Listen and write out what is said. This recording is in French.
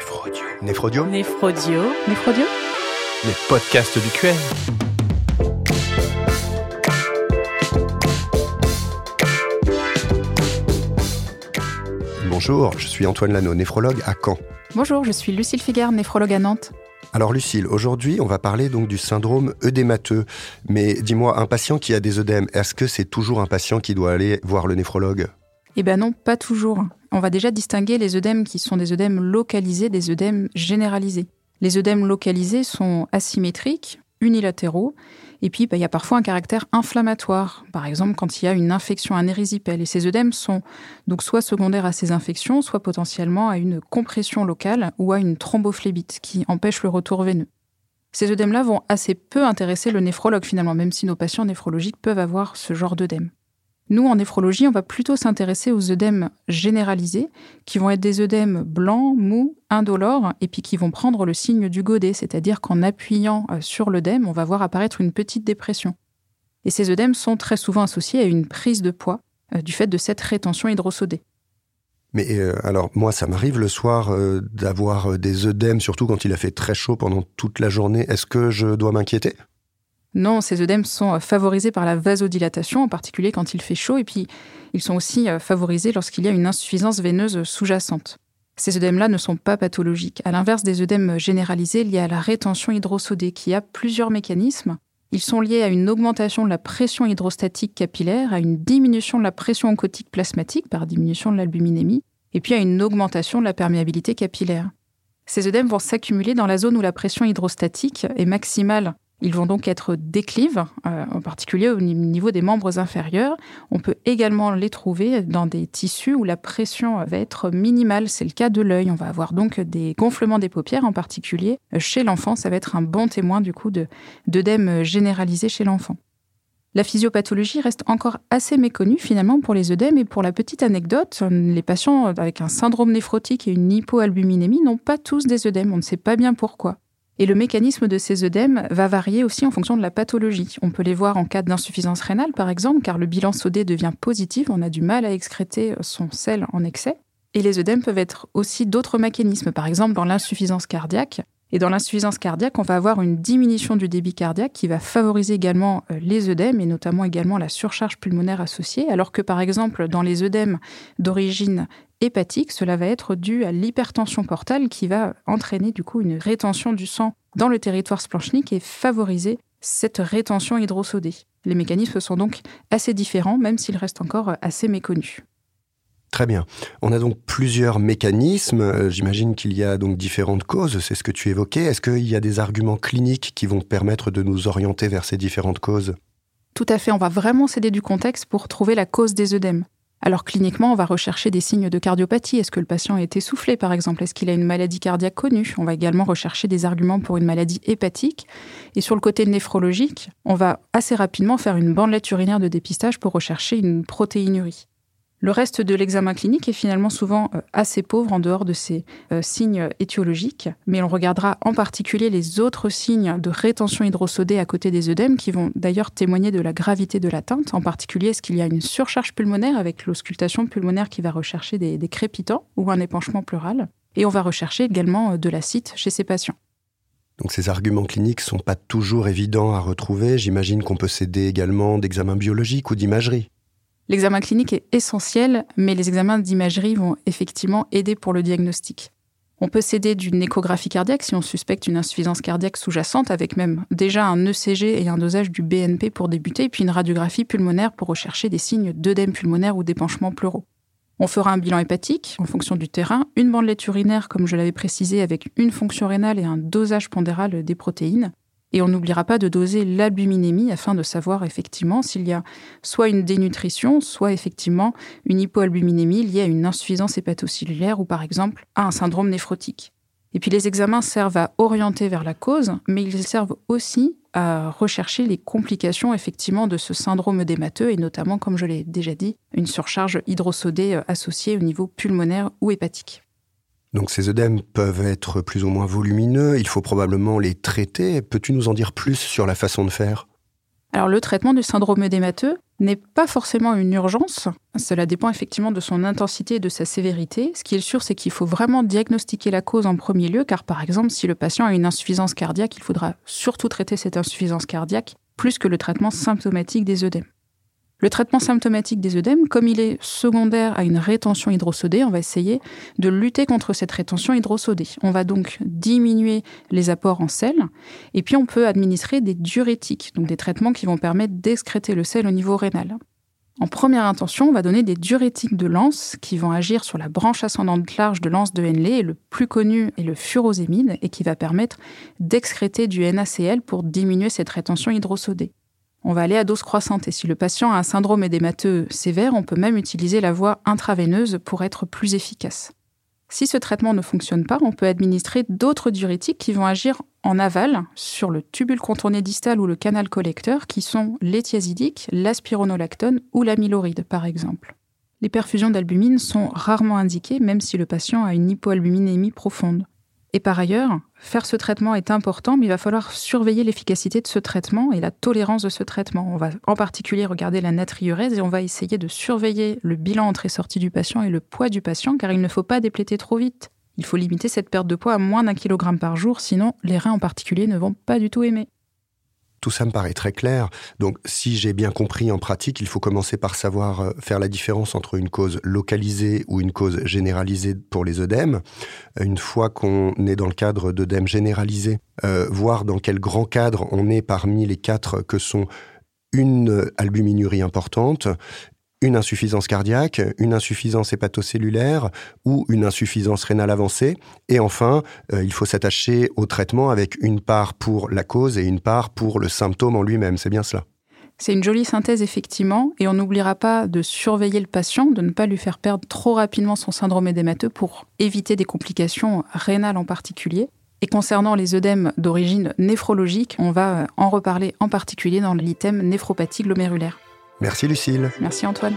Néphrodio. Néphrodio Néphrodio. Néphrodio Les podcasts du QM. Bonjour, je suis Antoine Lano, néphrologue à Caen. Bonjour, je suis Lucille Figard, néphrologue à Nantes. Alors Lucille, aujourd'hui on va parler donc du syndrome œdémateux. Mais dis-moi, un patient qui a des œdèmes, est-ce que c'est toujours un patient qui doit aller voir le néphrologue? Eh bien non, pas toujours. On va déjà distinguer les œdèmes qui sont des œdèmes localisés des œdèmes généralisés. Les œdèmes localisés sont asymétriques, unilatéraux, et puis bah, il y a parfois un caractère inflammatoire, par exemple quand il y a une infection, érysipèle. Et ces œdèmes sont donc soit secondaires à ces infections, soit potentiellement à une compression locale ou à une thrombophlébite qui empêche le retour veineux. Ces œdèmes-là vont assez peu intéresser le néphrologue finalement, même si nos patients néphrologiques peuvent avoir ce genre d'œdème. Nous, en néphrologie, on va plutôt s'intéresser aux œdèmes généralisés, qui vont être des œdèmes blancs, mous, indolores, et puis qui vont prendre le signe du godet, c'est-à-dire qu'en appuyant euh, sur l'œdème, on va voir apparaître une petite dépression. Et ces œdèmes sont très souvent associés à une prise de poids euh, du fait de cette rétention hydrosodée. Mais euh, alors moi, ça m'arrive le soir d'avoir des œdèmes, surtout quand il a fait très chaud pendant toute la journée. Est-ce que je dois m'inquiéter? Non, ces œdèmes sont euh, favorisés par la vasodilatation, en particulier quand il fait chaud, et puis ils sont aussi euh, favorisés lorsqu'il y a une insuffisance veineuse sous-jacente. Ces œdèmes-là ne sont pas pathologiques, à l'inverse des œdèmes généralisés liés à la rétention hydrosodée, qui a plusieurs mécanismes. Ils sont liés à une augmentation de la pression hydrostatique capillaire, à une diminution de la pression oncotique plasmatique par diminution de l'albuminémie, et puis à une augmentation de la perméabilité capillaire. Ces œdèmes vont s'accumuler dans la zone où la pression hydrostatique est maximale ils vont donc être déclives, euh, en particulier au niveau des membres inférieurs. On peut également les trouver dans des tissus où la pression va être minimale. C'est le cas de l'œil. On va avoir donc des gonflements des paupières en particulier. Chez l'enfant, ça va être un bon témoin du coup d'œdème généralisé chez l'enfant. La physiopathologie reste encore assez méconnue finalement pour les œdèmes et pour la petite anecdote, les patients avec un syndrome néphrotique et une hypoalbuminémie n'ont pas tous des œdèmes, on ne sait pas bien pourquoi. Et le mécanisme de ces œdèmes va varier aussi en fonction de la pathologie. On peut les voir en cas d'insuffisance rénale, par exemple, car le bilan sodé devient positif, on a du mal à excréter son sel en excès. Et les œdèmes peuvent être aussi d'autres mécanismes, par exemple dans l'insuffisance cardiaque. Et dans l'insuffisance cardiaque, on va avoir une diminution du débit cardiaque qui va favoriser également euh, les œdèmes et notamment également la surcharge pulmonaire associée, alors que par exemple dans les œdèmes d'origine hépatique, cela va être dû à l'hypertension portale qui va entraîner du coup une rétention du sang dans le territoire splanchnique et favoriser cette rétention hydrosodée. Les mécanismes sont donc assez différents, même s'ils restent encore assez méconnus. Très bien. On a donc plusieurs mécanismes. Euh, j'imagine qu'il y a donc différentes causes, c'est ce que tu évoquais. Est-ce qu'il y a des arguments cliniques qui vont permettre de nous orienter vers ces différentes causes? Tout à fait. On va vraiment s'aider du contexte pour trouver la cause des œdèmes. Alors cliniquement, on va rechercher des signes de cardiopathie. Est-ce que le patient est essoufflé, par exemple? Est-ce qu'il a une maladie cardiaque connue? On va également rechercher des arguments pour une maladie hépatique. Et sur le côté néphrologique, on va assez rapidement faire une bandelette urinaire de dépistage pour rechercher une protéinurie. Le reste de l'examen clinique est finalement souvent euh, assez pauvre en dehors de ces euh, signes étiologiques, mais on regardera en particulier les autres signes de rétention hydrosodée à côté des œdèmes qui vont d'ailleurs témoigner de la gravité de l'atteinte. En particulier, est-ce qu'il y a une surcharge pulmonaire avec l'auscultation pulmonaire qui va rechercher des, crépitants ou un épanchement pleural? Et on va rechercher également euh, de l'acide chez ces patients. Donc ces arguments cliniques sont pas toujours évidents à retrouver. J'imagine qu'on peut s'aider également d'examens biologiques ou d'imagerie. L'examen clinique est essentiel, mais les examens d'imagerie vont effectivement aider pour le diagnostic. On peut s'aider d'une échographie cardiaque si on suspecte une insuffisance cardiaque sous-jacente, avec même déjà un ECG et un dosage du BNP pour débuter, puis une radiographie pulmonaire pour rechercher des signes d'œdème pulmonaire ou d'épanchement pleuraux. On fera un bilan hépatique en fonction du terrain, une bandelette urinaire, comme je l'avais précisé, avec une fonction rénale et un dosage pondéral des protéines. Et on n'oubliera pas de doser l'albuminémie afin de savoir effectivement s'il y a soit une dénutrition, soit effectivement une hypoalbuminémie liée à une insuffisance hépatocellulaire ou par exemple à un syndrome néphrotique. Et puis les examens servent à orienter vers la cause, mais ils servent aussi à rechercher les complications effectivement de ce syndrome d'émateux et notamment, comme je l'ai déjà dit, une surcharge hydrosodée associée au niveau pulmonaire ou hépatique. Donc ces œdèmes peuvent être plus ou moins volumineux, il faut probablement les traiter. Peux-tu nous en dire plus sur la façon de faire? Alors le traitement du syndrome œdémateux n'est pas forcément une urgence. Cela dépend effectivement de son intensité et de sa sévérité. Ce qui est sûr, c'est qu'il faut vraiment diagnostiquer la cause en premier lieu, car par exemple, si le patient a une insuffisance cardiaque, il faudra surtout traiter cette insuffisance cardiaque plus que le traitement symptomatique des œdèmes. Le traitement symptomatique des œdèmes, comme il est secondaire à une rétention hydrosodée, on va essayer de lutter contre cette rétention hydrosodée. On va donc diminuer les apports en sel et puis on peut administrer des diurétiques, donc des traitements qui vont permettre d'excréter le sel au niveau rénal. En première intention, on va donner des diurétiques de lance qui vont agir sur la branche ascendante large de lance de Henley. Et le plus connu est le furosémide et qui va permettre d'excréter du NaCl pour diminuer cette rétention hydrosodée on va aller à dose croissante. Et si le patient a un syndrome édémateux sévère, on peut même utiliser la voie intraveineuse pour être plus efficace. Si ce traitement ne fonctionne pas, on peut administrer d'autres diurétiques qui vont agir en aval sur le tubule contourné distal ou le canal collecteur, qui sont l'éthiazidique, l'aspironolactone ou l'amyloride, par exemple. Les perfusions d'albumine sont rarement indiquées, même si le patient a une hypoalbuminémie profonde. Et par ailleurs, faire ce traitement est important, mais il va falloir surveiller l'efficacité de ce traitement et la tolérance de ce traitement. On va en particulier regarder la natriurèse et on va essayer de surveiller le bilan entrée-sortie du patient et le poids du patient, car il ne faut pas dépléter trop vite. Il faut limiter cette perte de poids à moins d'un kilogramme par jour, sinon les reins en particulier ne vont pas du tout aimer. Tout ça me paraît très clair. Donc, si j'ai bien compris en pratique, il faut commencer par savoir euh, faire la différence entre une cause localisée ou une cause généralisée pour les œdèmes. Une fois qu'on est dans le cadre d'œdèmes généralisés, euh, voir dans quel grand cadre on est parmi les quatre que sont une albuminurie importante, une insuffisance cardiaque, une insuffisance hépatocellulaire ou une insuffisance rénale avancée. Et enfin, euh, il faut s'attacher au traitement avec une part pour la cause et une part pour le symptôme en lui-même. C'est bien cela. C'est une jolie synthèse, effectivement, et on n'oubliera pas de surveiller le patient, de ne pas lui faire perdre trop rapidement son syndrome édémateux pour éviter des complications rénales en particulier. Et concernant les œdèmes d'origine néphrologique, on va en reparler en particulier dans l'item néphropathie glomérulaire. Merci Lucille. Merci Antoine.